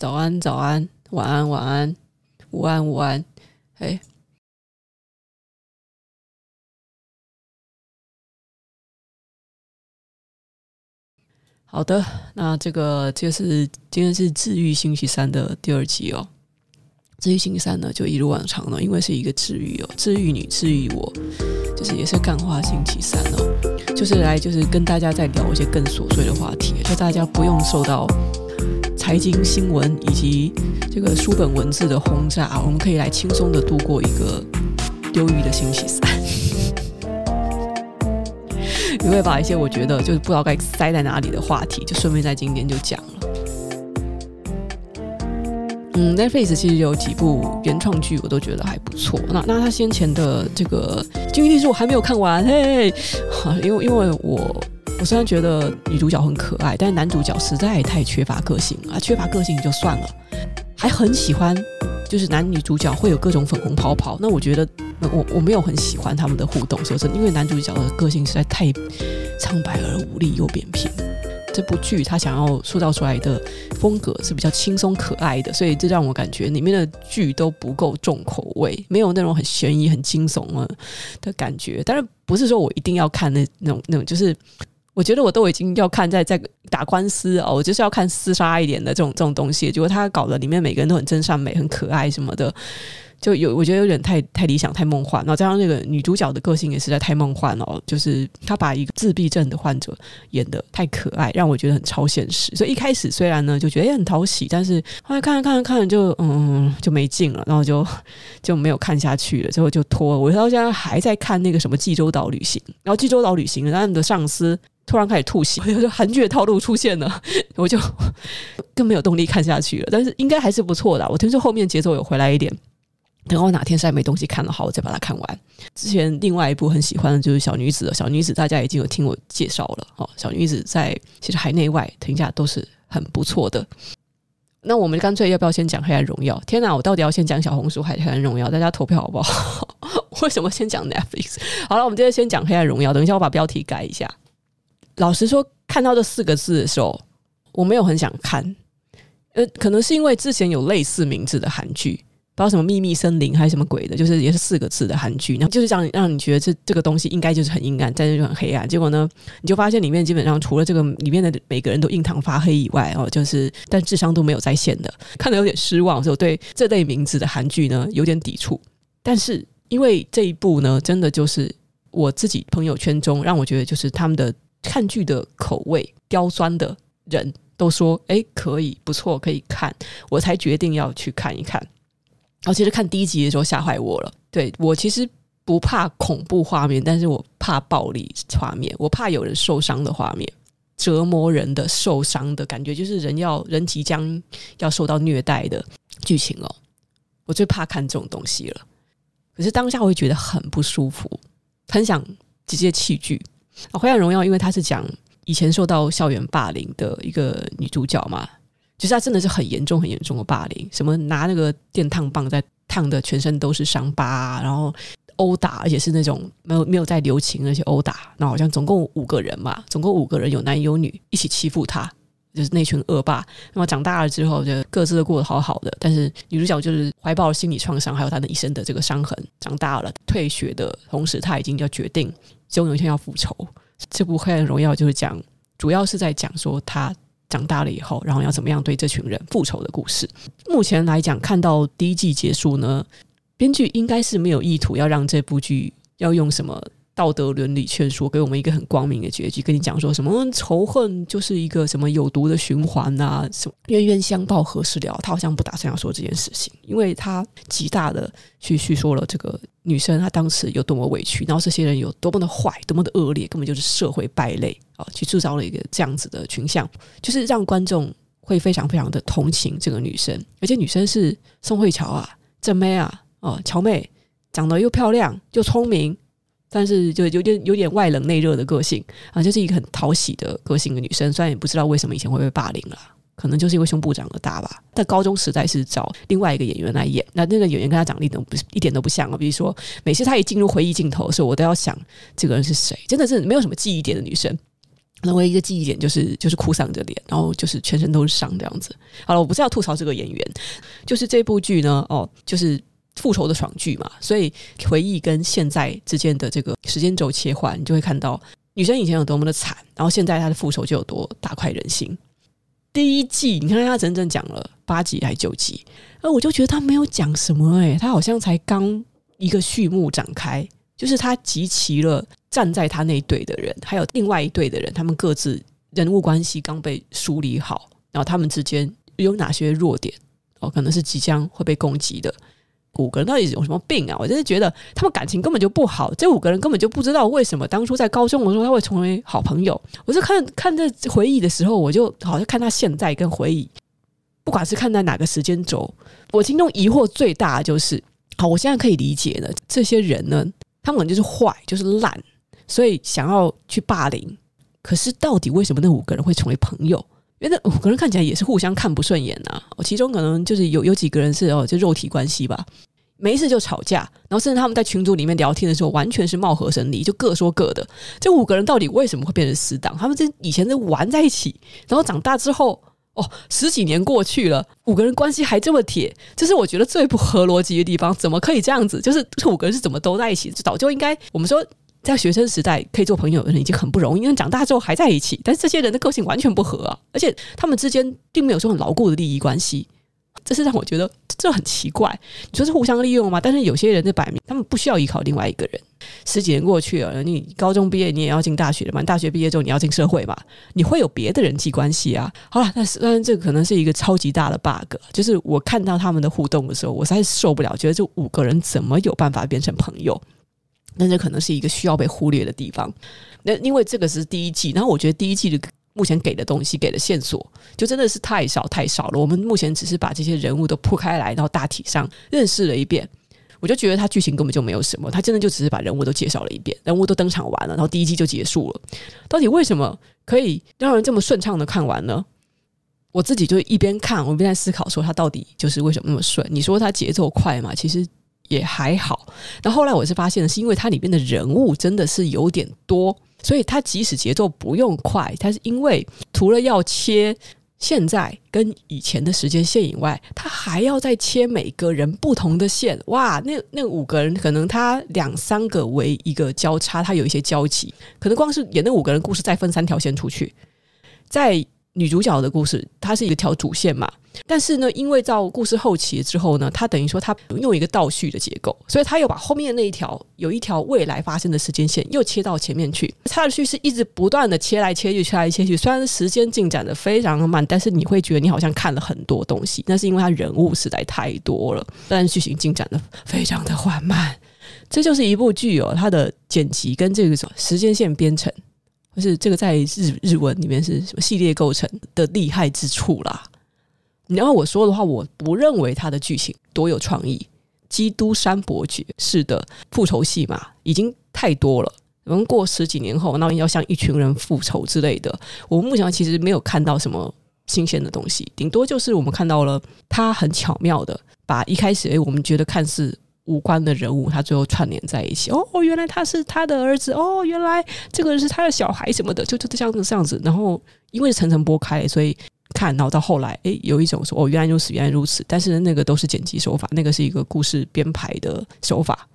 早安，早安，晚安，晚安，午安，午安，嘿。好的，那这个就是今天是治愈星期三的第二集哦。治愈星期三呢，就一如往常了，因为是一个治愈哦，治愈你，治愈我，就是也是干话星期三哦，就是来就是跟大家再聊一些更琐碎的话题，就大家不用受到财经新闻以及这个书本文字的轰炸，我们可以来轻松的度过一个忧郁的星期三。你会把一些我觉得就是不知道该塞在哪里的话题，就顺便在今天就讲了。嗯，Netflix 其实有几部原创剧，我都觉得还不错。那那他先前的这个《金翼帝》我还没有看完，嘿，因为因为我我虽然觉得女主角很可爱，但是男主角实在太缺乏个性啊，缺乏个性就算了，还很喜欢。就是男女主角会有各种粉红泡泡，那我觉得我我没有很喜欢他们的互动，说真的，因为男主角的个性实在太苍白而无力又扁平。这部剧他想要塑造出来的风格是比较轻松可爱的，所以这让我感觉里面的剧都不够重口味，没有那种很悬疑、很惊悚啊的感觉。当然不是说我一定要看那那种那种，就是。我觉得我都已经要看在在打官司哦，我就是要看厮杀一点的这种这种东西。结果他搞得里面每个人都很真善美、很可爱什么的，就有我觉得有点太太理想、太梦幻。然后加上那个女主角的个性也实在太梦幻了，就是她把一个自闭症的患者演得太可爱，让我觉得很超现实。所以一开始虽然呢就觉得也很讨喜，但是后来看着看着看着就嗯就没劲了，然后就 就没有看下去了，最后就拖。我到现在还在看那个什么济州岛旅行，然后济州岛旅行，他们的上司。突然开始吐血，就韩剧的套路出现了，我就 更没有动力看下去了。但是应该还是不错的，我听说后面节奏有回来一点。等我哪天实在没东西看了，好，我再把它看完。之前另外一部很喜欢的就是《小女子》，《小女子》大家已经有听我介绍了哦，《小女子》在其实海内外评价都是很不错的。那我们干脆要不要先讲《黑暗荣耀》？天哪，我到底要先讲小红书还是《黑暗荣耀》？大家投票好不好？为什么先讲 Netflix？好了，我们今天先讲《黑暗荣耀》。等一下，我把标题改一下。老实说，看到这四个字的时候，我没有很想看。呃，可能是因为之前有类似名字的韩剧，不知道什么秘密森林还是什么鬼的，就是也是四个字的韩剧，然后就是这样让你觉得这这个东西应该就是很阴暗，但是就很黑暗。结果呢，你就发现里面基本上除了这个里面的每个人都印堂发黑以外，哦，就是但智商都没有在线的，看得有点失望，所以我对这类名字的韩剧呢有点抵触。但是因为这一部呢，真的就是我自己朋友圈中让我觉得就是他们的。看剧的口味刁钻的人都说：“哎，可以，不错，可以看。”我才决定要去看一看。然后其实看第一集的时候吓坏我了。对，我其实不怕恐怖画面，但是我怕暴力画面，我怕有人受伤的画面，折磨人的、受伤的感觉，就是人要人即将要受到虐待的剧情哦。我最怕看这种东西了。可是当下我会觉得很不舒服，很想直接弃剧。啊，《黑暗荣耀》因为她是讲以前受到校园霸凌的一个女主角嘛，就是她真的是很严重、很严重的霸凌，什么拿那个电烫棒在烫的全身都是伤疤，然后殴打，而且是那种没有没有在留情，而且殴打。那好像总共五个人嘛，总共五个人有男有女一起欺负她，就是那群恶霸。那么长大了之后，就各自都过得好好的，但是女主角就是怀抱了心理创伤，还有她的一生的这个伤痕。长大了退学的同时，她已经要决定。终有一天要复仇。这部《黑暗荣耀》就是讲，主要是在讲说他长大了以后，然后要怎么样对这群人复仇的故事。目前来讲，看到第一季结束呢，编剧应该是没有意图要让这部剧要用什么。道德伦理劝说，给我们一个很光明的结局，跟你讲说什么仇恨就是一个什么有毒的循环啊，什么冤冤相报何时了？他好像不打算要说这件事情，因为他极大的去叙说了这个女生她当时有多么委屈，然后这些人有多么的坏，多么的恶劣，根本就是社会败类啊，去制造了一个这样子的群像，就是让观众会非常非常的同情这个女生，而且女生是宋慧乔啊，正妹啊，哦，乔妹，长得又漂亮又聪明。但是就有点有点外冷内热的个性啊，就是一个很讨喜的个性的女生。虽然也不知道为什么以前会被霸凌了，可能就是因为胸部长得大吧。在高中时代是找另外一个演员来演，那那个演员跟她长得一点不一点都不像啊。比如说，每次她一进入回忆镜头的时候，我都要想这个人是谁，真的是没有什么记忆点的女生。那唯一的记忆点就是就是哭丧着脸，然后就是全身都是伤这样子。好了，我不是要吐槽这个演员，就是这部剧呢，哦，就是复仇的爽剧嘛，所以回忆跟现在之间的这个时间轴切换，你就会看到女生以前有多么的惨，然后现在她的复仇就有多大快人心。第一季你看他整整讲了八集还九集，而我就觉得他没有讲什么哎、欸，他好像才刚一个序幕展开，就是他集齐了站在他那一队的人，还有另外一队的人，他们各自人物关系刚被梳理好，然后他们之间有哪些弱点哦，可能是即将会被攻击的。五个人到底有什么病啊？我真是觉得他们感情根本就不好。这五个人根本就不知道为什么当初在高中的时候他会成为好朋友。我是看看这回忆的时候，我就好像看他现在跟回忆，不管是看在哪个时间轴，我心中疑惑最大的就是：好，我现在可以理解了，这些人呢，他们就是坏，就是烂，所以想要去霸凌。可是到底为什么那五个人会成为朋友？因为那五个人看起来也是互相看不顺眼呐、其中可能就是有有几个人是哦，就肉体关系吧。没事就吵架，然后甚至他们在群组里面聊天的时候，完全是貌合神离，就各说各的。这五个人到底为什么会变成死党？他们这以前是玩在一起，然后长大之后，哦，十几年过去了，五个人关系还这么铁，这是我觉得最不合逻辑的地方。怎么可以这样子？就是这五个人是怎么都在一起？早就应该我们说，在学生时代可以做朋友的人已经很不容易，因为长大之后还在一起，但是这些人的个性完全不合啊，而且他们之间并没有说很牢固的利益关系。这是让我觉得这很奇怪。你说是互相利用吗？但是有些人就摆明他们不需要依靠另外一个人。十几年过去了，你高中毕业你也要进大学了嘛？大学毕业之后你要进社会嘛？你会有别的人际关系啊？好了，但是当然这个可能是一个超级大的 bug。就是我看到他们的互动的时候，我实在受不了，觉得这五个人怎么有办法变成朋友？但这可能是一个需要被忽略的地方。那因为这个是第一季，然后我觉得第一季的。目前给的东西给的线索就真的是太少太少了。我们目前只是把这些人物都铺开来，然后大体上认识了一遍。我就觉得他剧情根本就没有什么，他真的就只是把人物都介绍了一遍，人物都登场完了，然后第一季就结束了。到底为什么可以让人这么顺畅的看完呢？我自己就一边看，我一边在思考说他到底就是为什么那么顺？你说他节奏快嘛？其实也还好。那后来我是发现的是因为它里面的人物真的是有点多。所以它即使节奏不用快，它是因为除了要切现在跟以前的时间线以外，它还要再切每个人不同的线。哇，那那五个人可能他两三个为一个交叉，他有一些交集，可能光是演那五个人故事再分三条线出去，在。女主角的故事，它是一条主线嘛，但是呢，因为到故事后期之后呢，它等于说它用一个倒叙的结构，所以它又把后面那一条有一条未来发生的时间线又切到前面去，它的叙事一直不断的切来切去，切来切去。虽然时间进展的非常慢，但是你会觉得你好像看了很多东西，那是因为它人物实在太多了，但是剧情进展的非常的缓慢。这就是一部剧哦，它的剪辑跟这个时间线编程。不是这个在日日文里面是什么系列构成的厉害之处啦？你要我说的话，我不认为他的剧情多有创意。基督山伯爵式的复仇戏嘛，已经太多了。我们过十几年后，那要向一群人复仇之类的，我们目前其实没有看到什么新鲜的东西，顶多就是我们看到了他很巧妙的把一开始诶我们觉得看似。无关的人物，他最后串联在一起。哦，原来他是他的儿子。哦，原来这个人是他的小孩什么的，就就这样子这样子。然后因为层层剥开，所以看，然后到后来，哎，有一种说，哦，原来如此，原来如此。但是那个都是剪辑手法，那个是一个故事编排的手法。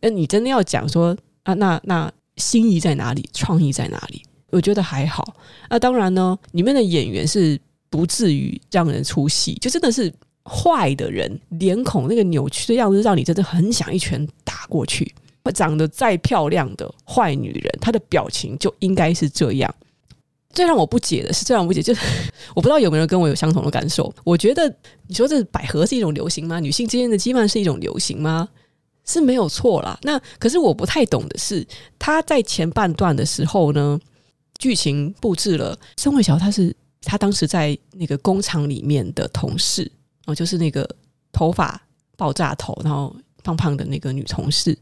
那你真的要讲说啊，那那心意在哪里？创意在哪里？我觉得还好。那当然呢，里面的演员是不至于让人出戏，就真的是。坏的人脸孔那个扭曲的样子，让你真的很想一拳打过去。长得再漂亮的坏女人，她的表情就应该是这样。最让我不解的是，最让我不解就是，我不知道有没有人跟我有相同的感受。我觉得你说这百合是一种流行吗？女性之间的羁绊是一种流行吗？是没有错啦。那可是我不太懂的是，他在前半段的时候呢，剧情布置了宋慧乔，她是她当时在那个工厂里面的同事。哦，就是那个头发爆炸头，然后胖胖的那个女同事，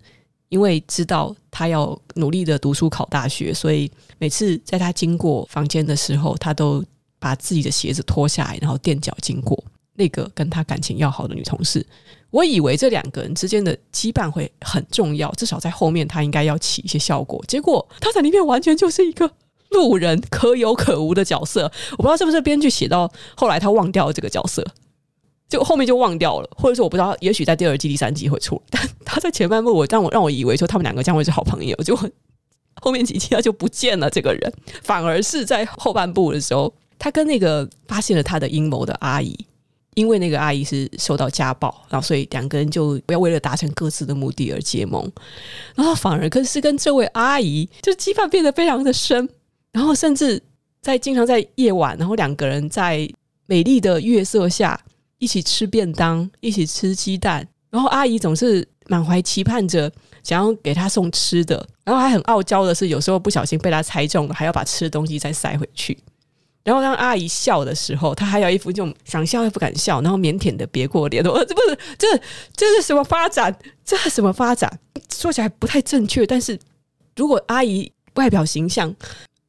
因为知道他要努力的读书考大学，所以每次在他经过房间的时候，他都把自己的鞋子脱下来，然后垫脚经过。那个跟他感情要好的女同事，我以为这两个人之间的羁绊会很重要，至少在后面他应该要起一些效果。结果他在里面完全就是一个路人可有可无的角色。我不知道是不是编剧写到后来他忘掉了这个角色，就后面就忘掉了，或者说我不知道，也许在第二季、第三季会出。但他在前半部我让我让我以为说他们两个将会是好朋友，结果后面几期他就不见了这个人，反而是在后半部的时候，他跟那个发现了他的阴谋的阿姨。因为那个阿姨是受到家暴，然后所以两个人就不要为了达成各自的目的而结盟，然后反而跟是跟这位阿姨就羁绊变得非常的深，然后甚至在经常在夜晚，然后两个人在美丽的月色下一起吃便当，一起吃鸡蛋，然后阿姨总是满怀期盼着想要给他送吃的，然后还很傲娇的是有时候不小心被他猜中了，还要把吃的东西再塞回去。然后当阿姨笑的时候，他还有一副这种想笑又不敢笑，然后腼腆的别过脸。我这不是这这是什么发展？这是什么发展？说起来不太正确，但是如果阿姨外表形象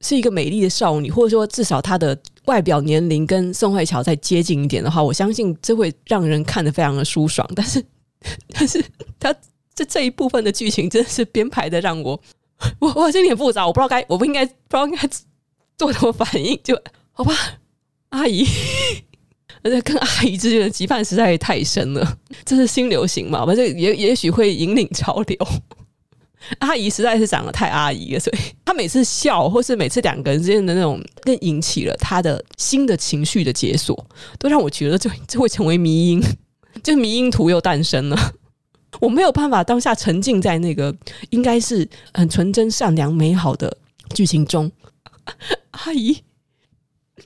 是一个美丽的少女，或者说至少她的外表年龄跟宋慧乔再接近一点的话，我相信这会让人看得非常的舒爽。但是，但是他这这一部分的剧情真的是编排的让我 我我心里很复杂，我不知道该我不应该不知道应该做什么反应就。好吧，阿姨，而且跟阿姨之间的羁绊实在也太深了。这是新流行嘛？反正也也许会引领潮流。阿姨实在是长得太阿姨了，所以 她每次笑，或是每次两个人之间的那种，更引起了她的新的情绪的解锁，都让我觉得这就会成为迷因，就迷因图又诞生了。我没有办法当下沉浸在那个应该是很纯真、善良、美好的剧情中，阿姨。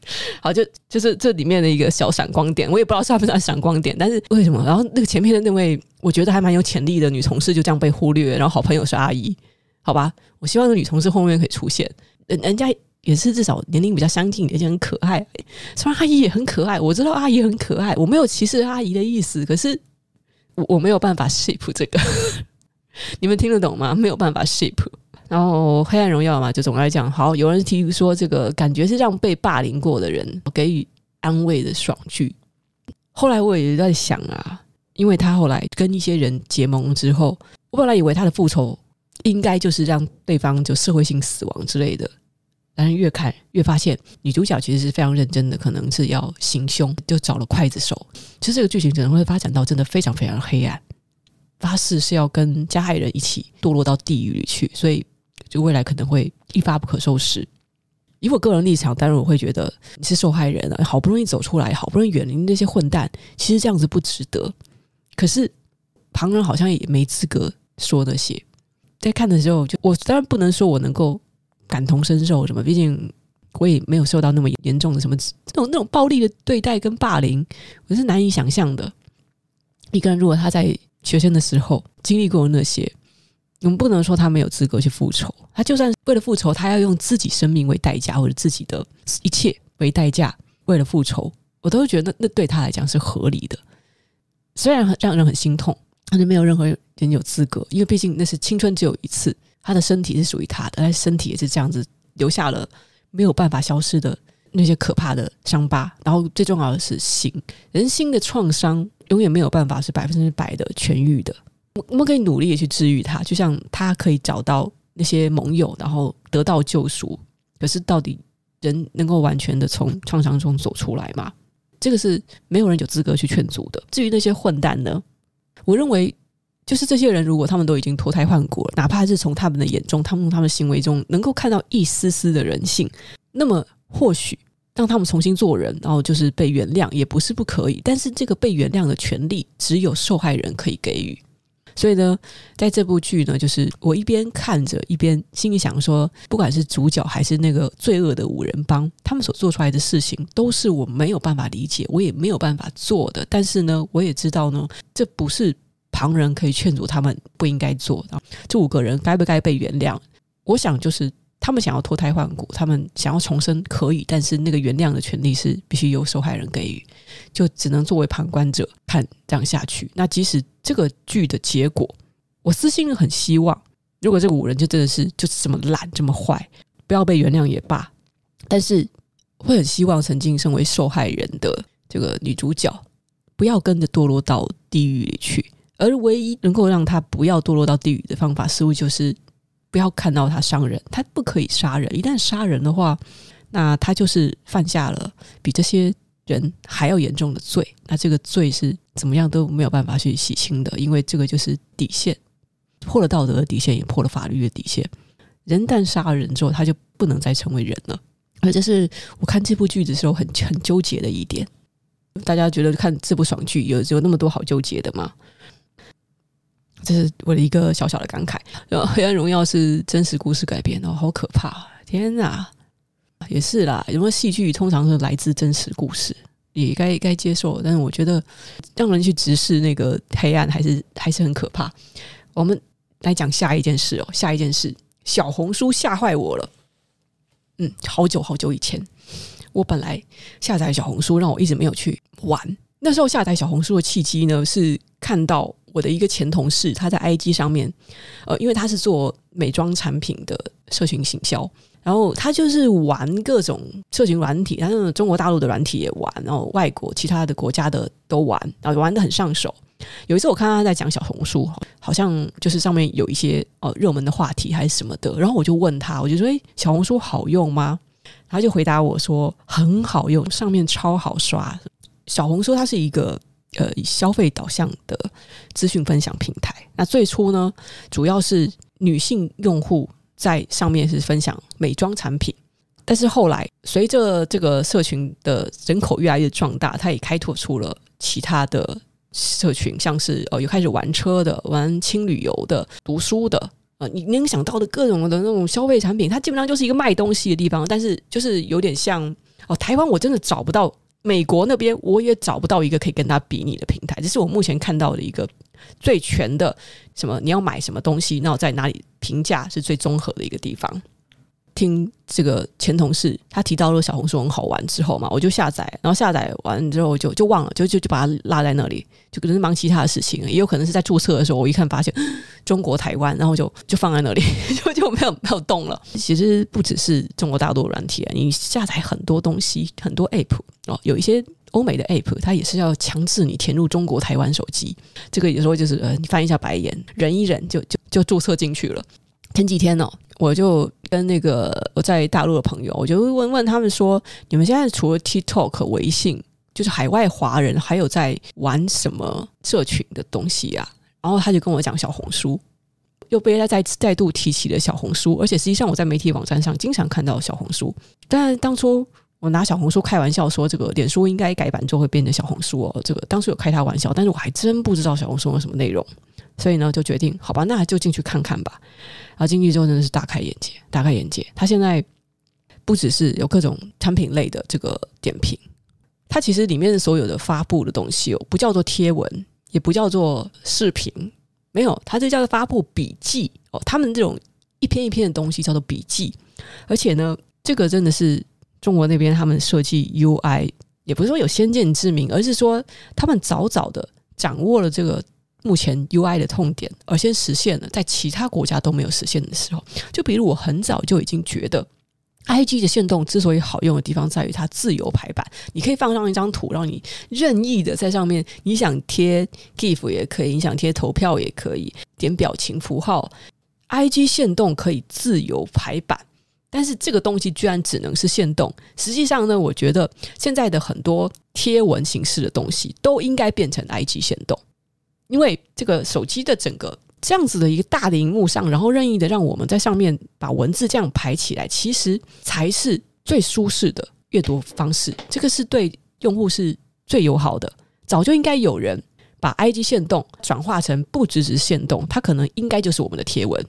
好，就就是这里面的一个小闪光点，我也不知道算不算闪光点，但是为什么？然后那个前面的那位我觉得还蛮有潜力的女同事就这样被忽略，然后好朋友是阿姨，好吧？我希望那女同事后面可以出现，人人家也是至少年龄比较相近，而且很可爱。虽然阿姨也很可爱，我知道阿姨很可爱，我没有歧视阿姨的意思，可是我我没有办法 ship 这个，你们听得懂吗？没有办法 ship。然后《黑暗荣耀》嘛，就总来讲，好，有人提出说这个感觉是让被霸凌过的人给予安慰的爽剧。后来我也在想啊，因为他后来跟一些人结盟之后，我本来以为他的复仇应该就是让对方就社会性死亡之类的，但是越看越发现女主角其实是非常认真的，可能是要行凶，就找了刽子手。其实这个剧情可能会发展到真的非常非常黑暗，发誓是要跟加害人一起堕落到地狱里去，所以。就未来可能会一发不可收拾。以我个人立场，当然我会觉得你是受害人啊，好不容易走出来，好不容易远离那些混蛋，其实这样子不值得。可是旁人好像也没资格说那些。在看的时候，就我当然不能说我能够感同身受什么，毕竟我也没有受到那么严重的什么这种那种暴力的对待跟霸凌，我是难以想象的。一个人如果他在学生的时候经历过那些。我们不能说他没有资格去复仇，他就算为了复仇，他要用自己生命为代价，或者自己的一切为代价，为了复仇，我都会觉得那那对他来讲是合理的。虽然很让人很心痛，但是没有任何人有资格，因为毕竟那是青春只有一次，他的身体是属于他的，但身体也是这样子留下了没有办法消失的那些可怕的伤疤。然后最重要的是心，人心的创伤永远没有办法是百分之百的痊愈的。我我们可以努力的去治愈他，就像他可以找到那些盟友，然后得到救赎。可是，到底人能够完全的从创伤中走出来吗？这个是没有人有资格去劝阻的。至于那些混蛋呢？我认为，就是这些人，如果他们都已经脱胎换骨了，哪怕是从他们的眼中、他们他们的行为中能够看到一丝丝的人性，那么或许让他们重新做人，然后就是被原谅，也不是不可以。但是，这个被原谅的权利，只有受害人可以给予。所以呢，在这部剧呢，就是我一边看着，一边心里想说，不管是主角还是那个罪恶的五人帮，他们所做出来的事情，都是我没有办法理解，我也没有办法做的。但是呢，我也知道呢，这不是旁人可以劝阻他们不应该做的。这五个人该不该被原谅？我想就是。他们想要脱胎换骨，他们想要重生，可以，但是那个原谅的权利是必须由受害人给予，就只能作为旁观者看这样下去。那即使这个剧的结果，我私心很希望，如果这五人就真的是就是这么懒这么坏，不要被原谅也罢。但是会很希望曾经身为受害人的这个女主角，不要跟着堕落到地狱里去。而唯一能够让她不要堕落到地狱的方法，似乎就是。不要看到他伤人，他不可以杀人。一旦杀人的话，那他就是犯下了比这些人还要严重的罪。那这个罪是怎么样都没有办法去洗清的，因为这个就是底线，破了道德的底线，也破了法律的底线。人一旦杀了人之后，他就不能再成为人了。而这是我看这部剧的时候很很纠结的一点。大家觉得看这部爽剧有有那么多好纠结的吗？这是我的一个小小的感慨。然后《黑暗荣耀》是真实故事改编的，好可怕！天哪，也是啦。因为戏剧通常是来自真实故事，也该该接受。但是我觉得让人去直视那个黑暗，还是还是很可怕。我们来讲下一件事哦，下一件事，小红书吓坏我了。嗯，好久好久以前，我本来下载小红书，让我一直没有去玩。那时候下载小红书的契机呢，是看到。我的一个前同事，他在 IG 上面，呃，因为他是做美妆产品的社群行销，然后他就是玩各种社群软体，他那种中国大陆的软体也玩，然后外国其他的国家的都玩，然后玩得很上手。有一次我看他在讲小红书，好像就是上面有一些呃热门的话题还是什么的，然后我就问他，我就说：“诶，小红书好用吗？”他就回答我说：“很好用，上面超好刷。”小红书它是一个。呃，以消费导向的资讯分享平台。那最初呢，主要是女性用户在上面是分享美妆产品，但是后来随着这个社群的人口越来越壮大，它也开拓出了其他的社群，像是呃，有开始玩车的、玩轻旅游的、读书的，呃，你能想到的各种的那种消费产品，它基本上就是一个卖东西的地方。但是就是有点像哦，台湾我真的找不到。美国那边我也找不到一个可以跟他比拟的平台，这是我目前看到的一个最全的什么，你要买什么东西，然后在哪里评价是最综合的一个地方。听这个前同事他提到了小红书很好玩之后嘛，我就下载，然后下载完之后就就忘了，就就就把它落在那里，就可能是忙其他的事情，也有可能是在注册的时候，我一看发现中国台湾，然后就就放在那里，就 就没有没有动了。其实不只是中国大陆软体啊，你下载很多东西，很多 app 哦，有一些欧美的 app，它也是要强制你填入中国台湾手机，这个有时候就是呃，你翻一下白眼，忍一忍就就就注册进去了。前几天呢、哦，我就跟那个我在大陆的朋友，我就问问他们说：“你们现在除了 TikTok、微信，就是海外华人还有在玩什么社群的东西啊？”然后他就跟我讲小红书，又被他再再度提起了小红书，而且实际上我在媒体网站上经常看到小红书。但是当初我拿小红书开玩笑说，这个脸书应该改版之后会变成小红书哦，这个当初有开他玩笑，但是我还真不知道小红书有什么内容。所以呢，就决定好吧，那就进去看看吧。然后进去之后真的是大开眼界，大开眼界。它现在不只是有各种产品类的这个点评，它其实里面所有的发布的东西哦，不叫做贴文，也不叫做视频，没有，它这叫做发布笔记哦。他们这种一篇一篇的东西叫做笔记，而且呢，这个真的是中国那边他们设计 UI，也不是说有先见之明，而是说他们早早的掌握了这个。目前 UI 的痛点，而先实现了，在其他国家都没有实现的时候，就比如我很早就已经觉得，IG 的限动之所以好用的地方在于它自由排版，你可以放上一张图，让你任意的在上面，你想贴 GIF 也可以，你想贴投票也可以，点表情符号，IG 限动可以自由排版，但是这个东西居然只能是限动。实际上呢，我觉得现在的很多贴文形式的东西都应该变成 IG 限动。因为这个手机的整个这样子的一个大的荧幕上，然后任意的让我们在上面把文字这样排起来，其实才是最舒适的阅读方式。这个是对用户是最友好的。早就应该有人把 IG 限动转化成不只是限动，它可能应该就是我们的贴文。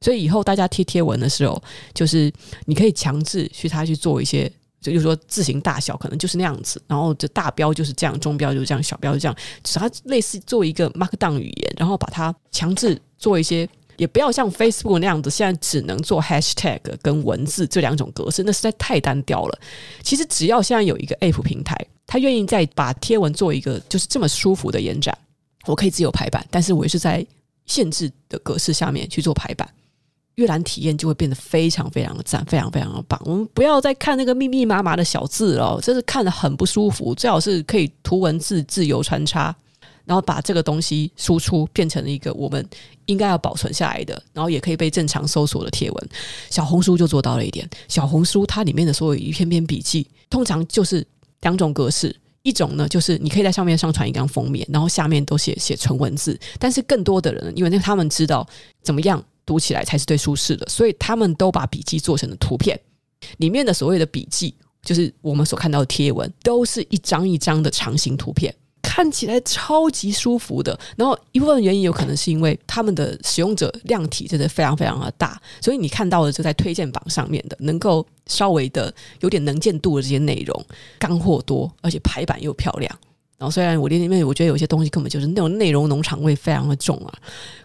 所以以后大家贴贴文的时候，就是你可以强制去他去做一些。就是说字型大小可能就是那样子，然后这大标就是这样，中标就是这样，小标就这样，只它类似做一个 Markdown 语言，然后把它强制做一些，也不要像 Facebook 那样子，现在只能做 Hashtag 跟文字这两种格式，那实在太单调了。其实只要现在有一个 App 平台，它愿意再把贴文做一个就是这么舒服的延展，我可以自由排版，但是我也是在限制的格式下面去做排版。阅览体验就会变得非常非常的赞，非常非常的棒。我们不要再看那个密密麻麻的小字了，真是看得很不舒服。最好是可以图文字自由穿插。然后把这个东西输出变成了一个我们应该要保存下来的，然后也可以被正常搜索的贴文。小红书就做到了一点，小红书它里面的所有一篇篇笔记，通常就是两种格式，一种呢就是你可以在上面上传一张封面，然后下面都写写纯文字，但是更多的人因为那他们知道怎么样读起来才是最舒适的，所以他们都把笔记做成了图片，里面的所谓的笔记。就是我们所看到的贴文，都是一张一张的长形图片，看起来超级舒服的。然后一部分原因有可能是因为他们的使用者量体真的非常非常的大，所以你看到的就在推荐榜上面的，能够稍微的有点能见度的这些内容，干货多，而且排版又漂亮。然后虽然我里面我觉得有些东西根本就是那种内容农场味非常的重啊，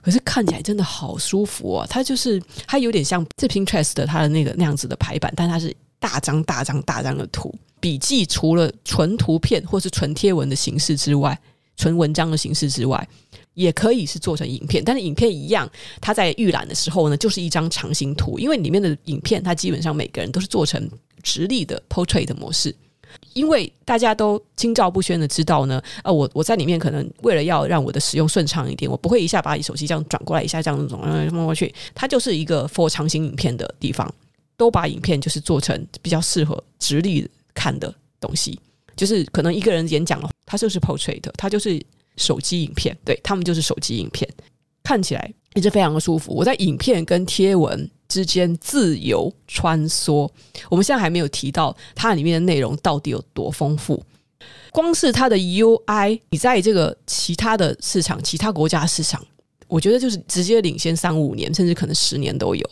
可是看起来真的好舒服啊！它就是它有点像这篇 Trust 的它的那个那样子的排版，但它是。大张大张大张的图笔记，除了纯图片或是纯贴文的形式之外，纯文章的形式之外，也可以是做成影片。但是影片一样，它在预览的时候呢，就是一张长形图，因为里面的影片，它基本上每个人都是做成直立的 portrait 的模式。因为大家都心照不宣的知道呢，呃，我我在里面可能为了要让我的使用顺畅一点，我不会一下把你手机这样转过来，一下这样转摸过去，它就是一个 for 长形影片的地方。都把影片就是做成比较适合直立看的东西，就是可能一个人演讲的话，它就是 portrait，它就是手机影片，对，他们就是手机影片，看起来也是非常的舒服。我在影片跟贴文之间自由穿梭。我们现在还没有提到它里面的内容到底有多丰富，光是它的 UI，你在这个其他的市场、其他国家市场，我觉得就是直接领先三五年，甚至可能十年都有。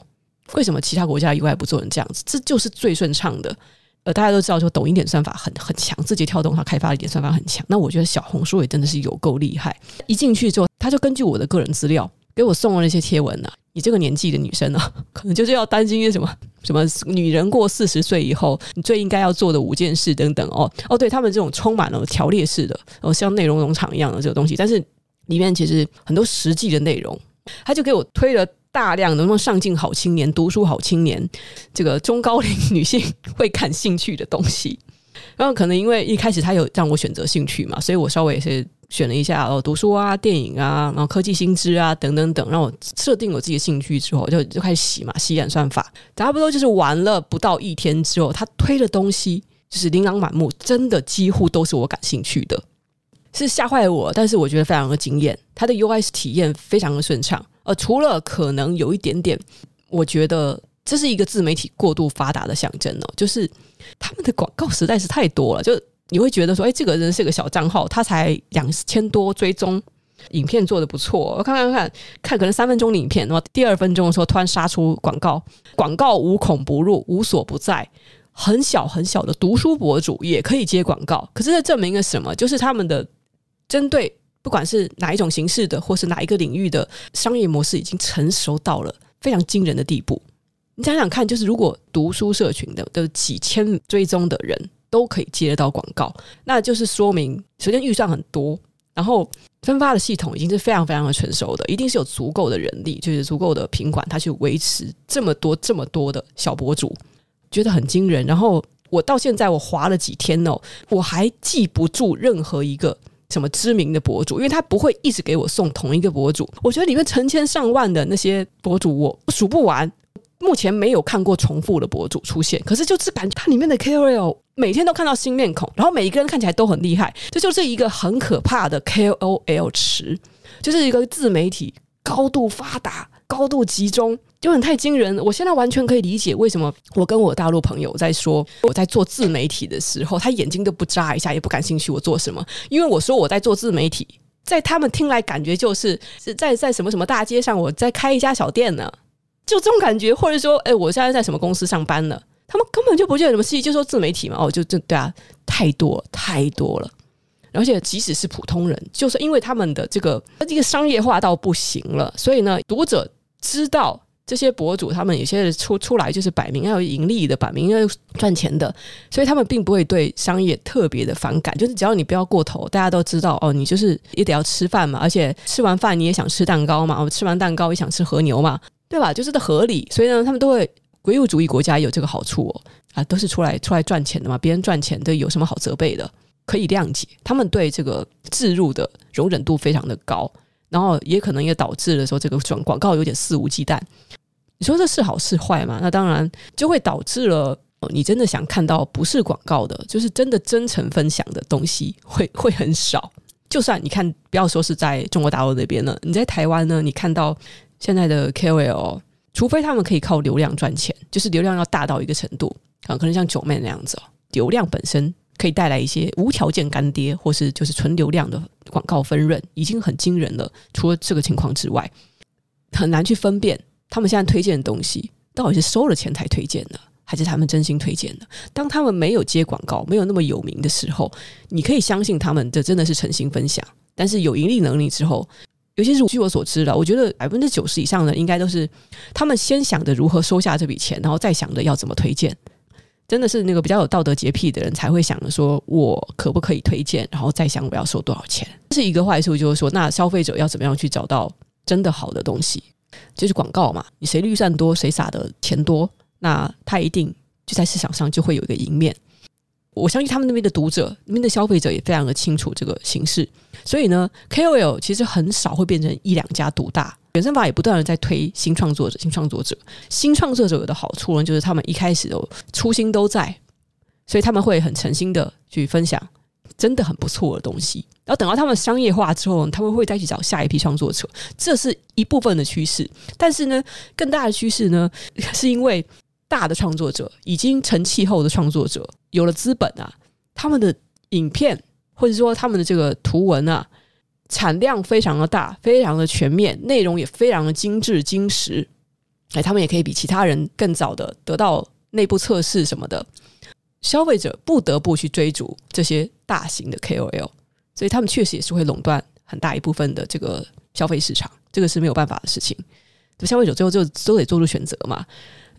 为什么其他国家 UI 不做成这样子？这就是最顺畅的。呃，大家都知道说抖音点算法很很强，字节跳动它开发的点算法很强。那我觉得小红书也真的是有够厉害。一进去之后，他就根据我的个人资料给我送了那些贴文啊。你这个年纪的女生啊，可能就是要担心一些什么什么女人过四十岁以后，你最应该要做的五件事等等哦哦，对他们这种充满了条列式的哦，像内容农场一样的这个东西，但是里面其实很多实际的内容，他就给我推了。大量的那种上进好青年、读书好青年，这个中高龄女性会感兴趣的东西。然后可能因为一开始他有让我选择兴趣嘛，所以我稍微也是选了一下哦，读书啊、电影啊、然后科技新知啊等等等。让我设定我自己的兴趣之后，就就开始洗嘛，洗演算法。差不多就是玩了不到一天之后，他推的东西就是琳琅满目，真的几乎都是我感兴趣的，是吓坏我。但是我觉得非常的惊艳，它的 UI 体验非常的顺畅。呃，除了可能有一点点，我觉得这是一个自媒体过度发达的象征哦，就是他们的广告实在是太多了，就你会觉得说，哎，这个人是个小账号，他才两千多追踪，影片做得不错，我看看看看，可能三分钟的影片，然后第二分钟的时候突然杀出广告，广告无孔不入，无所不在，很小很小的读书博主也可以接广告，可是这证明了什么？就是他们的针对。不管是哪一种形式的，或是哪一个领域的商业模式，已经成熟到了非常惊人的地步。你想想看，就是如果读书社群的的几千追踪的人都可以接得到广告，那就是说明，首先预算很多，然后分发的系统已经是非常非常的成熟的，一定是有足够的人力，就是足够的品管，他去维持这么多这么多的小博主，觉得很惊人。然后我到现在我滑了几天哦，我还记不住任何一个。什么知名的博主？因为他不会一直给我送同一个博主。我觉得里面成千上万的那些博主，我数不完。目前没有看过重复的博主出现，可是就是感觉它里面的 KOL 每天都看到新面孔，然后每一个人看起来都很厉害。这就是一个很可怕的 KOL 池，就是一个自媒体高度发达。高度集中就很太惊人，我现在完全可以理解为什么我跟我大陆朋友在说我在做自媒体的时候，他眼睛都不眨一下，也不感兴趣我做什么，因为我说我在做自媒体，在他们听来感觉就是是在在什么什么大街上我在开一家小店呢，就这种感觉，或者说哎我现在在什么公司上班呢，他们根本就不觉得什么事，就说自媒体嘛，哦就这对啊，太多太多了。而且，即使是普通人，就是因为他们的这个这个商业化到不行了，所以呢，读者知道这些博主他们有些出出来就是摆明要盈利的，摆明要赚钱的，所以他们并不会对商业特别的反感。就是只要你不要过头，大家都知道哦，你就是也得要吃饭嘛，而且吃完饭你也想吃蛋糕嘛，哦，吃完蛋糕也想吃和牛嘛，对吧？就是的合理。所以呢，他们都会唯物主义国家有这个好处哦，啊，都是出来出来赚钱的嘛，别人赚钱的有什么好责备的？可以谅解，他们对这个置入的容忍度非常的高，然后也可能也导致了说这个转广告有点肆无忌惮。你说这是好是坏嘛？那当然就会导致了你真的想看到不是广告的，就是真的真诚分享的东西会会很少。就算你看，不要说是在中国大陆那边呢，你在台湾呢，你看到现在的 KOL，除非他们可以靠流量赚钱，就是流量要大到一个程度啊，可能像九妹那样子哦，流量本身可以带来一些无条件干爹，或是就是纯流量的广告分润，已经很惊人了。除了这个情况之外，很难去分辨。他们现在推荐的东西，到底是收了钱才推荐的，还是他们真心推荐的？当他们没有接广告、没有那么有名的时候，你可以相信他们这真的是诚心分享。但是有盈利能力之后，尤其是据我所知的，我觉得百分之九十以上的应该都是他们先想着如何收下这笔钱，然后再想着要怎么推荐。真的是那个比较有道德洁癖的人才会想着说，我可不可以推荐，然后再想我要收多少钱。这是一个坏处，就是说，那消费者要怎么样去找到真的好的东西？就是广告嘛，你谁预算多，谁撒的钱多，那他一定就在市场上就会有一个赢面。我相信他们那边的读者、那边的消费者也非常的清楚这个形势，所以呢，KOL 其实很少会变成一两家独大。原生法也不断的在推新创作者、新创作者、新创作者有的好处呢，就是他们一开始的初心都在，所以他们会很诚心的去分享。真的很不错的东西，然后等到他们商业化之后，他们会再去找下一批创作者，这是一部分的趋势。但是呢，更大的趋势呢，是因为大的创作者已经成气候的创作者有了资本啊，他们的影片或者说他们的这个图文啊，产量非常的大，非常的全面，内容也非常的精致精实，哎，他们也可以比其他人更早的得到内部测试什么的。消费者不得不去追逐这些大型的 KOL，所以他们确实也是会垄断很大一部分的这个消费市场，这个是没有办法的事情。消费者最后就都得做出选择嘛。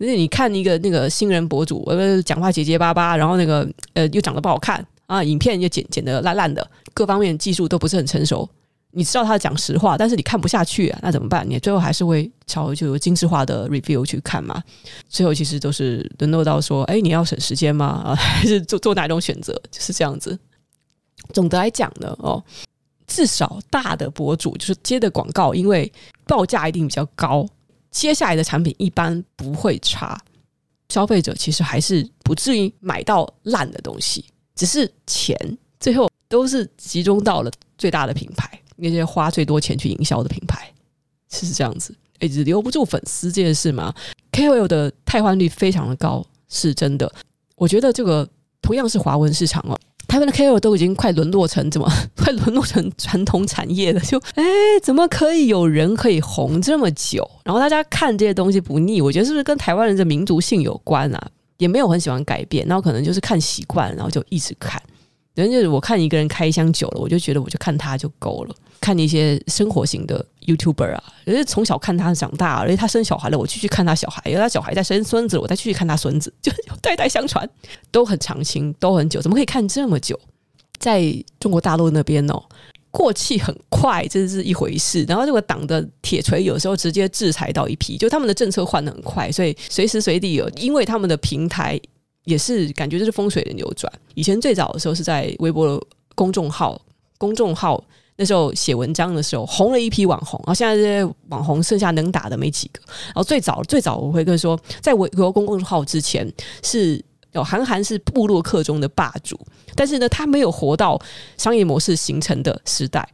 而且你看一个那个新人博主，呃，讲话结结巴巴，然后那个呃又长得不好看啊，影片又剪剪得烂烂的，各方面技术都不是很成熟。你知道他讲实话，但是你看不下去啊，那怎么办？你最后还是会朝就精致化的 review 去看嘛。最后其实都是沦落到说，哎，你要省时间吗？啊，还是做做哪种选择？就是这样子。总的来讲呢，哦，至少大的博主就是接的广告，因为报价一定比较高，接下来的产品一般不会差。消费者其实还是不至于买到烂的东西，只是钱最后都是集中到了最大的品牌。那些花最多钱去营销的品牌是这样子，一直留不住粉丝这件事吗？KOL 的汰换率非常的高，是真的。我觉得这个同样是华文市场哦，台湾的 KOL 都已经快沦落成怎么，快沦落成传统产业了。就哎，怎么可以有人可以红这么久？然后大家看这些东西不腻？我觉得是不是跟台湾人的民族性有关啊？也没有很喜欢改变，然后可能就是看习惯，然后就一直看。人就是我看一个人开箱久了，我就觉得我就看他就够了。看一些生活型的 YouTuber 啊，人家从小看他长大，而且他生小孩了，我继续看他小孩；有他小孩在生孙子，我再继续看他孙子，就代代相传，都很长青，都很久。怎么可以看这么久？在中国大陆那边哦，过气很快，这是一回事。然后这个党的铁锤有时候直接制裁到一批，就他们的政策换得很快，所以随时随地有，因为他们的平台也是感觉就是风水的扭转。以前最早的时候是在微博公众号，公众号。那时候写文章的时候红了一批网红，然后现在这些网红剩下能打的没几个。然后最早最早我会跟说，在微博公众号之前是有韩寒是部落客中的霸主，但是呢他没有活到商业模式形成的时代，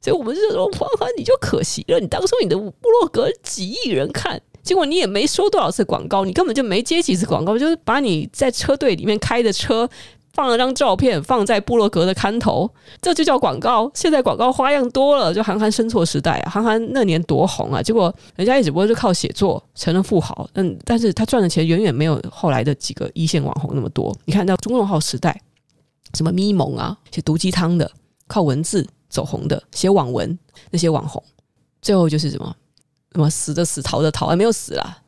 所以我们就说黄寒你就可惜了，你当初你的部落格几亿人看，结果你也没收多少次广告，你根本就没接几次广告，就是把你在车队里面开的车。放了张照片放在部落格的刊头，这就叫广告。现在广告花样多了，就韩寒生错时代啊！韩寒那年多红啊，结果人家也只不过是靠写作成了富豪。嗯，但是他赚的钱远远没有后来的几个一线网红那么多。你看到公众号时代，什么咪蒙啊，写毒鸡汤的，靠文字走红的，写网文那些网红，最后就是什么什么死的死，逃的逃，还没有死啦，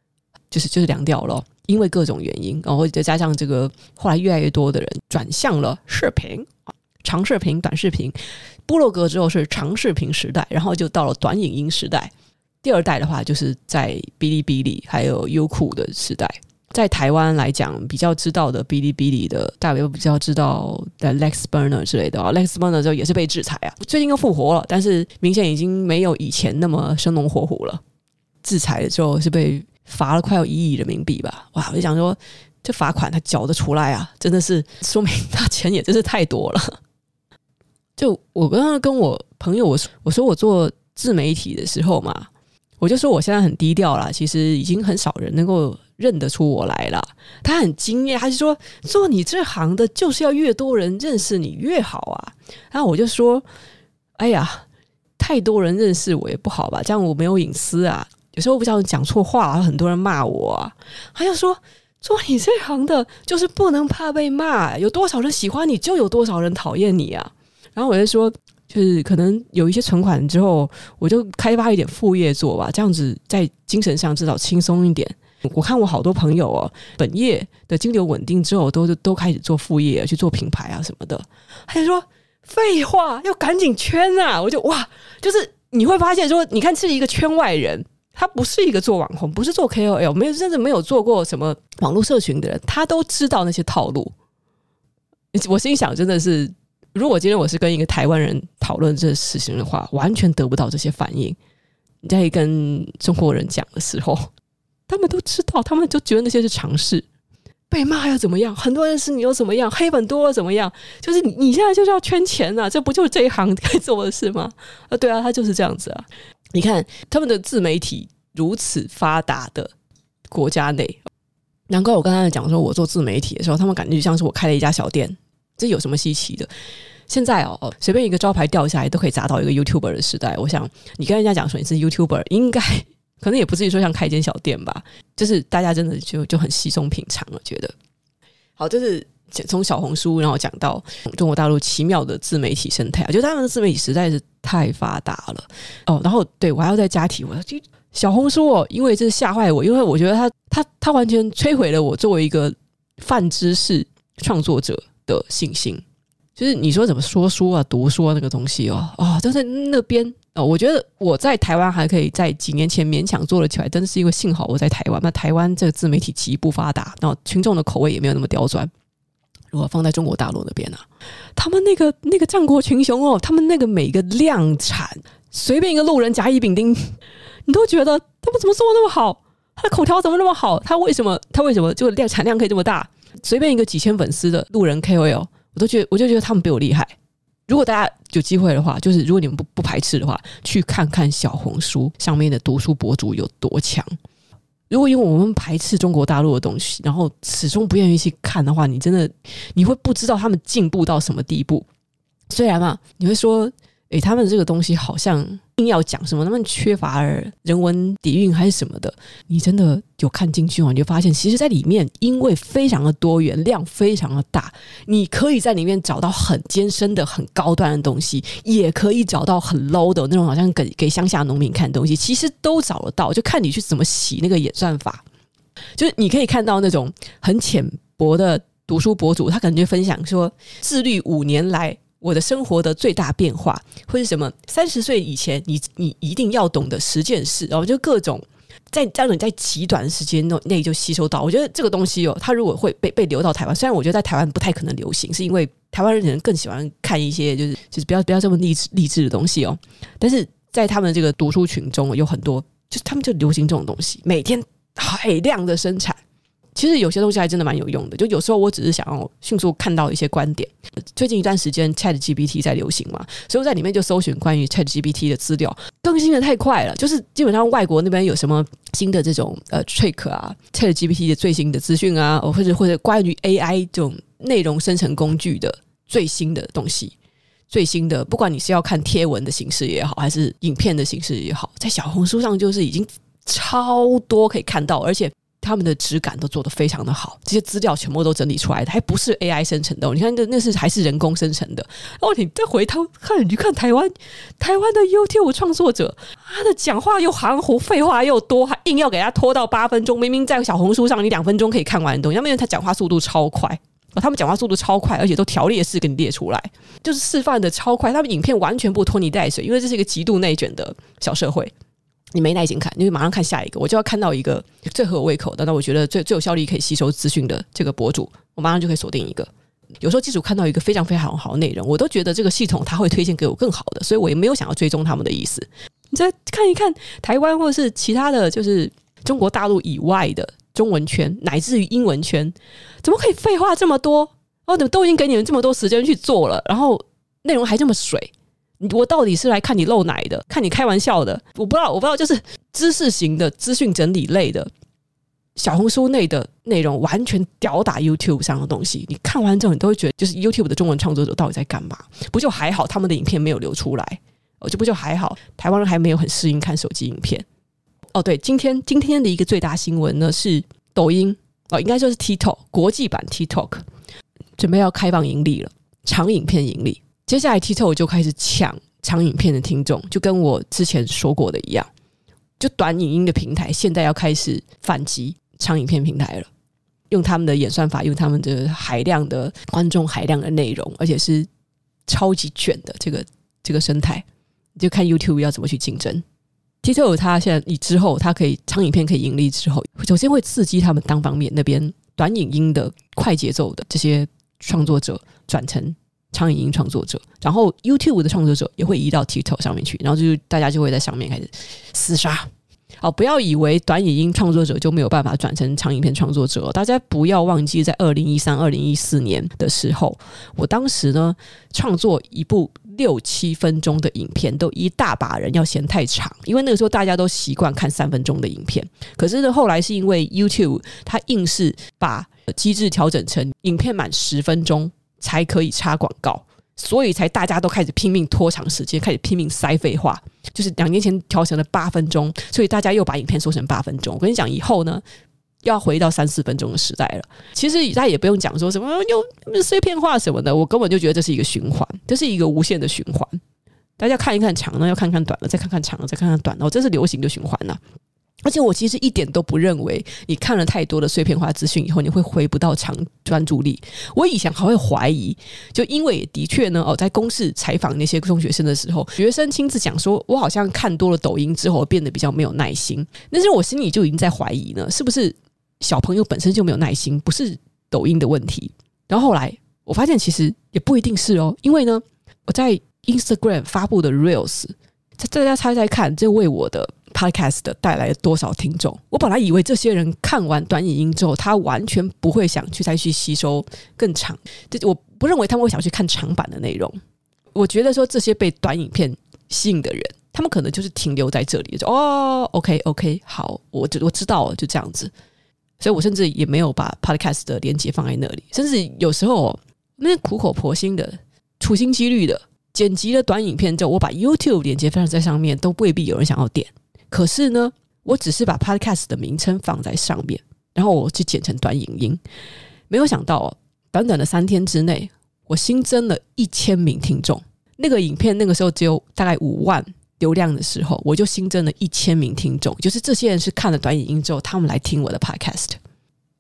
就是就是凉掉了。因为各种原因，然后再加上这个，后来越来越多的人转向了视频，长视频、短视频，部落格之后是长视频时代，然后就到了短影音时代。第二代的话，就是在哔哩哔哩还有优酷的时代。在台湾来讲，比较知道的哔哩哔哩的，大家比较知道的 Lex Burner 之类的啊，Lex Burner 就也是被制裁啊，最近又复活了，但是明显已经没有以前那么生龙活虎了。制裁了之后是被罚了快要一亿人民币吧？哇，我就想说，这罚款他缴得出来啊，真的是说明他钱也真是太多了。就我刚刚跟我朋友我说，我说我做自媒体的时候嘛，我就说我现在很低调啦，其实已经很少人能够认得出我来了。他很惊讶，他就说做你这行的就是要越多人认识你越好啊。然后我就说，哎呀，太多人认识我也不好吧，这样我没有隐私啊。有时候我不知道讲错话，很多人骂我啊。他就说做你这行的就是不能怕被骂，有多少人喜欢你就有多少人讨厌你啊。然后我就说，就是可能有一些存款之后，我就开发一点副业做吧，这样子在精神上至少轻松一点。我看我好多朋友哦，本业的金流稳定之后，都都开始做副业，去做品牌啊什么的。他就说废话，要赶紧圈啊！我就哇，就是你会发现说，你看是一个圈外人，他不是一个做网红，不是做 KOL，没有甚至没有做过什么网络社群的人，他都知道那些套路。我心想，真的是。如果今天我是跟一个台湾人讨论这事情的话，完全得不到这些反应。你在跟中国人讲的时候，他们都知道，他们就觉得那些是常识。被骂又怎么样？很多人是你又怎么样？黑粉多了怎么样？就是你你现在就是要圈钱啊，这不就是这一行该做的事吗？啊，对啊，他就是这样子啊。你看他们的自媒体如此发达的国家内，难怪我刚才讲说我做自媒体的时候，他们感觉就像是我开了一家小店。这有什么稀奇的？现在哦，随便一个招牌掉下来都可以砸到一个 YouTuber 的时代。我想你跟人家讲说你是 YouTuber，应该可能也不至于说像开一间小店吧。就是大家真的就就很稀松平常了，觉得好。就是从小红书，然后讲到中国大陆奇妙的自媒体生态，我觉得他们的自媒体实在是太发达了哦。然后对我还要再加题，我要去小红书哦，因为这是吓坏我，因为我觉得他他他完全摧毁了我作为一个泛知识创作者的信心，就是你说怎么说书啊、读书啊那个东西哦，哦，就在那边哦。我觉得我在台湾还可以在几年前勉强做了起来，真的是因为幸好我在台湾。那台湾这个自媒体极不发达，然后群众的口味也没有那么刁钻。如果放在中国大陆那边呢、他们那个那个战国群雄哦，他们那个每个量产，随便一个路人甲乙丙丁，你都觉得他们怎么做那么好？他的口条怎么那么好？他为什么他为什么就量产量可以这么大？随便一个几千粉丝的路人 KOL，我都觉得，我就觉得他们比我厉害。如果大家有机会的话，就是如果你们不不排斥的话，去看看小红书上面的读书博主有多强。如果因为我们排斥中国大陆的东西，然后始终不愿意去看的话，你真的你会不知道他们进步到什么地步。虽然嘛，你会说。诶，他们这个东西好像硬要讲什么，他们缺乏人文底蕴还是什么的。你真的有看进去吗？你就发现，其实，在里面因为非常的多元，量非常的大，你可以在里面找到很艰深的、很高端的东西，也可以找到很 low 的那种，好像给给乡下农民看东西，其实都找得到。就看你去怎么洗那个演算法。就是你可以看到那种很浅薄的读书博主，他可能就分享说，自律五年来。我的生活的最大变化，或是什么？三十岁以前你，你一定要懂的十件事，然后就各种在让你在极短时间内内就吸收到。我觉得这个东西哦，它如果会被被流到台湾，虽然我觉得在台湾不太可能流行，是因为台湾人可能更喜欢看一些就是就是不要不要这么励志励志的东西哦。但是在他们这个读书群中，有很多就是他们就流行这种东西，每天海量的生产。其实有些东西还真的蛮有用的，就有时候我只是想要迅速看到一些观点。最近一段时间，ChatGPT 在流行嘛，所以我在里面就搜寻关于 ChatGPT 的资料，更新的太快了，就是基本上外国那边有什么新的这种呃 trick 啊，ChatGPT 的最新的资讯啊，或者或者关于 AI 这种内容生成工具的最新的东西，最新的，不管你是要看贴文的形式也好，还是影片的形式也好，在小红书上就是已经超多可以看到，而且。他们的质感都做得非常的好，这些资料全部都整理出来的，还不是 AI 生成的。你看，那那是还是人工生成的。哦，你再回头看，你看台湾台湾的 YouTube 创作者，他的讲话又含糊，废话又多，还硬要给他拖到八分钟。明明在小红书上，你两分钟可以看完的东西，因为他讲话速度超快，哦，他们讲话速度超快，而且都条列式给你列出来，就是示范的超快。他们影片完全不拖泥带水，因为这是一个极度内卷的小社会。你没耐心看，你就马上看下一个。我就要看到一个最合我胃口的，那我觉得最最有效率可以吸收资讯的这个博主，我马上就可以锁定一个。有时候，即使看到一个非常非常好的内容，我都觉得这个系统它会推荐给我更好的，所以我也没有想要追踪他们的意思。你再看一看台湾或者是其他的就是中国大陆以外的中文圈，乃至于英文圈，怎么可以废话这么多？哦，怎么都已经给你们这么多时间去做了，然后内容还这么水？我到底是来看你漏奶的，看你开玩笑的？我不知道，我不知道，就是知识型的资讯整理类的。小红书内的内容完全吊打 YouTube 上的东西，你看完之后，你都会觉得，就是 YouTube 的中文创作者到底在干嘛？不就还好，他们的影片没有流出来，哦，这不就还好，台湾人还没有很适应看手机影片。哦，对，今天今天的一个最大新闻呢是抖音哦，应该说是 TikTok 国际版 TikTok 准备要开放盈利了，长影片盈利，接下来 TikTok 就开始抢长影片的听众，就跟我之前说过的一样，就短影音的平台现在要开始反击。长影片平台了，用他们的演算法，用他们的海量的观众、海量的内容，而且是超级卷的这个这个生态，就看 YouTube 要怎么去竞争。TikTok 它现在以之后，它可以长影片可以盈利之后，首先会刺激他们单方面那边短影音的快节奏的这些创作者转成长影音创作者，然后 YouTube 的创作者也会移到 TikTok 上面去，然后就大家就会在上面开始厮杀。好，不要以为短影音创作者就没有办法转成长影片创作者。大家不要忘记，在二零一三、二零一四年的时候，我当时呢创作一部六七分钟的影片，都一大把人要嫌太长，因为那个时候大家都习惯看三分钟的影片。可是呢，后来是因为 YouTube 它硬是把机制调整成影片满十分钟才可以插广告。所以才大家都开始拼命拖长时间，开始拼命塞废话。就是两年前调成了八分钟，所以大家又把影片缩成八分钟。我跟你讲，以后呢要回到三四分钟的时代了。其实大家也不用讲说什么又碎片化什么的，我根本就觉得这是一个循环，这是一个无限的循环。大家看一看长了，要看看短了，再看看长了，再看看短了，这是流行的循环呐。而且我其实一点都不认为，你看了太多的碎片化资讯以后，你会回不到长专注力。我以前还会怀疑，就因为的确呢，哦，在公视采访那些中学生的时候，学生亲自讲说，我好像看多了抖音之后，变得比较没有耐心。但是我心里就已经在怀疑呢，是不是小朋友本身就没有耐心，不是抖音的问题？然后后来我发现，其实也不一定是哦，因为呢，我在 Instagram 发布的 Reels，大家猜猜看，这为我的。Podcast 带来了多少听众？我本来以为这些人看完短影音之后，他完全不会想去再去吸收更长。这我不认为他们会想去看长版的内容。我觉得说这些被短影片吸引的人，他们可能就是停留在这里，就哦，OK OK，好，我就我知道了，就这样子。所以我甚至也没有把 Podcast 的连接放在那里，甚至有时候那些苦口婆心的、处心积虑的剪辑了短影片之后，我把 YouTube 连接放在上面，都未必有人想要点。可是呢，我只是把 Podcast 的名称放在上面，然后我去剪成短影音。没有想到哦，短短的三天之内，我新增了一千名听众。那个影片那个时候只有大概五万流量的时候，我就新增了一千名听众。就是这些人是看了短影音之后，他们来听我的 Podcast。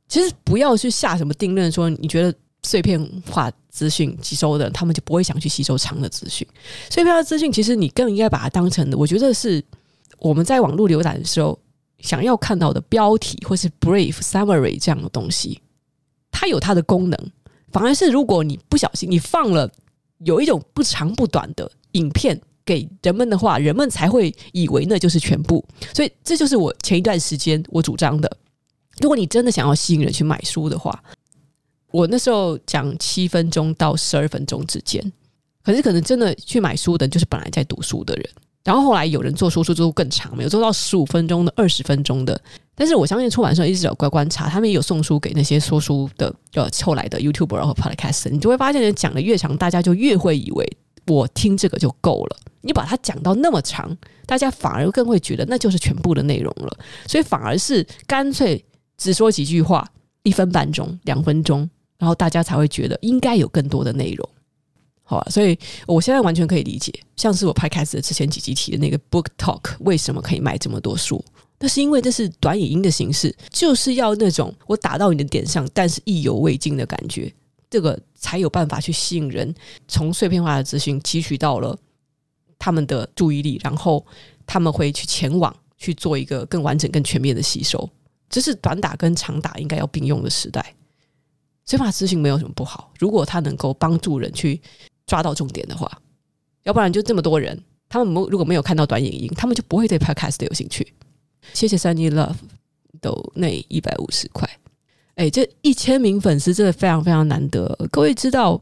其实不要去下什么定论，说你觉得碎片化资讯吸收的，他们就不会想去吸收长的资讯。碎片化资讯，其实你更应该把它当成的，我觉得是。我们在网络浏览的时候，想要看到的标题或是 brief summary 这样的东西，它有它的功能。反而是如果你不小心你放了有一种不长不短的影片给人们的话，人们才会以为那就是全部。所以这就是我前一段时间我主张的：如果你真的想要吸引人去买书的话，我那时候讲七分钟到十二分钟之间。可是可能真的去买书的，就是本来在读书的人。然后后来有人做说书做更长，没有做到十五分钟的、二十分钟的。但是我相信出版社一直有乖观察，他们也有送书给那些说书的呃后来的 YouTuber 和 Podcast，你就会发现，讲的越长，大家就越会以为我听这个就够了。你把它讲到那么长，大家反而更会觉得那就是全部的内容了。所以反而是干脆只说几句话，一分半钟、两分钟，然后大家才会觉得应该有更多的内容。好啊，所以我现在完全可以理解，像是我拍开始之前几集提的那个 Book Talk，为什么可以卖这么多书？那是因为这是短影音的形式，就是要那种我打到你的点上，但是意犹未尽的感觉，这个才有办法去吸引人，从碎片化的资讯汲取到了他们的注意力，然后他们会去前往去做一个更完整、更全面的吸收。这是短打跟长打应该要并用的时代。随法资讯没有什么不好，如果它能够帮助人去抓到重点的话，要不然就这么多人，他们没如果没有看到短影音，他们就不会对 Podcast 有兴趣。谢谢 Sunny Love，都那一百五十块。哎，这一千名粉丝真的非常非常难得。各位知道，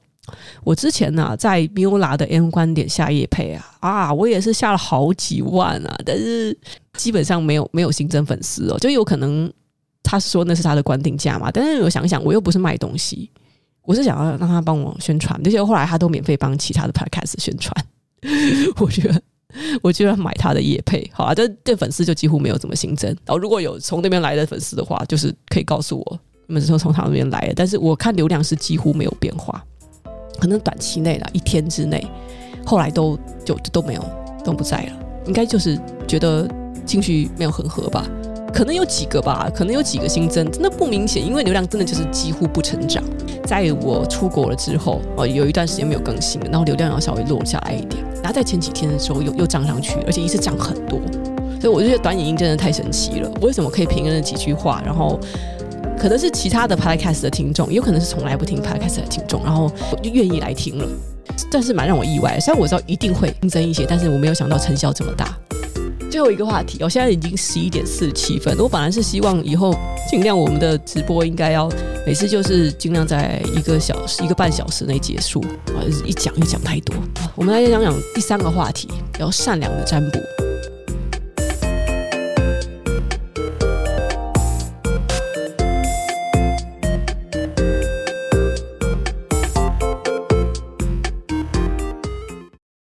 我之前呢、在 Mula 的 M 观点下夜配啊啊，我也是下了好几万啊，但是基本上没有没有新增粉丝哦，就有可能他说那是他的官定价嘛。但是我想想，我又不是卖东西，我是想要让他帮我宣传，而且后来他都免费帮其他的 Podcast 宣传。我觉得，我居然买他的夜配，好啊，这这粉丝就几乎没有怎么新增。然后如果有从那边来的粉丝的话，就是可以告诉我。你们是说从他那边来的，但是我看流量是几乎没有变化，可能短期内啦，一天之内，后来都就都没有都不在了，应该就是觉得情绪没有很合吧，可能有几个吧，可能有几个新增，真的不明显，因为流量真的就是几乎不成长。在我出国了之后，哦，有一段时间没有更新了，然后流量要稍微落下来一点，然后在前几天的时候又又涨上去，而且一次涨很多，所以我就觉得短影音真的太神奇了，为什么可以凭那几句话，然后。可能是其他的 podcast 的听众，也有可能是从来不听 podcast 的听众，然后我就愿意来听了，但是蛮让我意外。虽然我知道一定会新增一些，但是我没有想到成效这么大。最后一个话题，我现在已经十一点四十七分，我本来是希望以后尽量我们的直播应该要每次就是尽量在一个小时、一个半小时内结束啊，一讲一讲太多。我们来讲讲第三个话题，要善良的占卜。